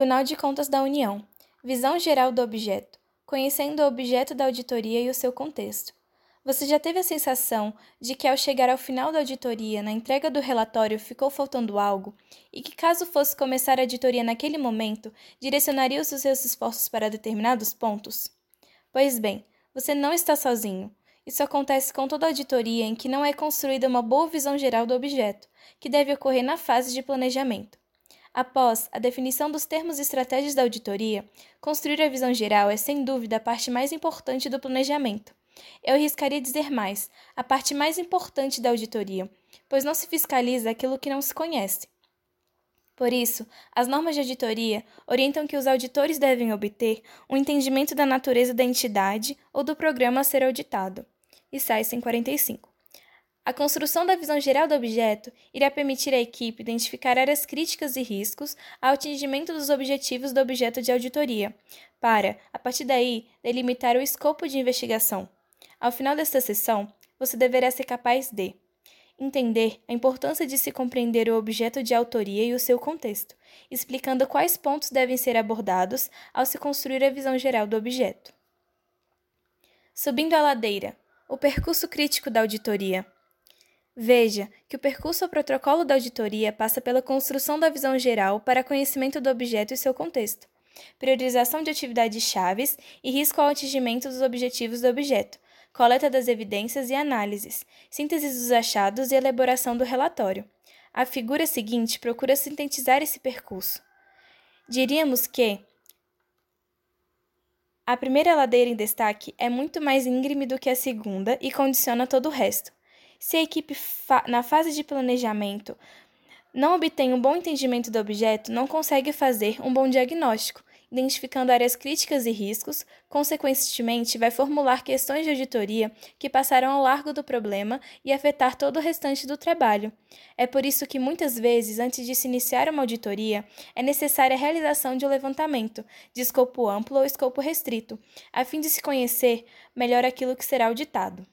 Tribunal de Contas da União. Visão geral do objeto, conhecendo o objeto da auditoria e o seu contexto. Você já teve a sensação de que, ao chegar ao final da auditoria, na entrega do relatório, ficou faltando algo e que, caso fosse começar a auditoria naquele momento, direcionaria os seus esforços para determinados pontos? Pois bem, você não está sozinho. Isso acontece com toda auditoria em que não é construída uma boa visão geral do objeto, que deve ocorrer na fase de planejamento. Após a definição dos termos e estratégias da auditoria, construir a visão geral é sem dúvida a parte mais importante do planejamento. Eu arriscaria dizer mais, a parte mais importante da auditoria, pois não se fiscaliza aquilo que não se conhece. Por isso, as normas de auditoria orientam que os auditores devem obter um entendimento da natureza da entidade ou do programa a ser auditado. E sai 145. A construção da visão geral do objeto irá permitir à equipe identificar áreas críticas e riscos ao atingimento dos objetivos do objeto de auditoria, para, a partir daí, delimitar o escopo de investigação. Ao final desta sessão, você deverá ser capaz de entender a importância de se compreender o objeto de autoria e o seu contexto, explicando quais pontos devem ser abordados ao se construir a visão geral do objeto. Subindo a ladeira, o percurso crítico da auditoria. Veja que o percurso ao protocolo da auditoria passa pela construção da visão geral para conhecimento do objeto e seu contexto, priorização de atividades chaves e risco ao atingimento dos objetivos do objeto, coleta das evidências e análises, síntese dos achados e elaboração do relatório. A figura seguinte procura sintetizar esse percurso. Diríamos que a primeira ladeira em destaque é muito mais íngreme do que a segunda e condiciona todo o resto. Se a equipe, fa na fase de planejamento, não obtém um bom entendimento do objeto, não consegue fazer um bom diagnóstico, identificando áreas críticas e riscos, consequentemente, vai formular questões de auditoria que passarão ao largo do problema e afetar todo o restante do trabalho. É por isso que muitas vezes, antes de se iniciar uma auditoria, é necessária a realização de um levantamento de escopo amplo ou escopo restrito, a fim de se conhecer melhor aquilo que será auditado.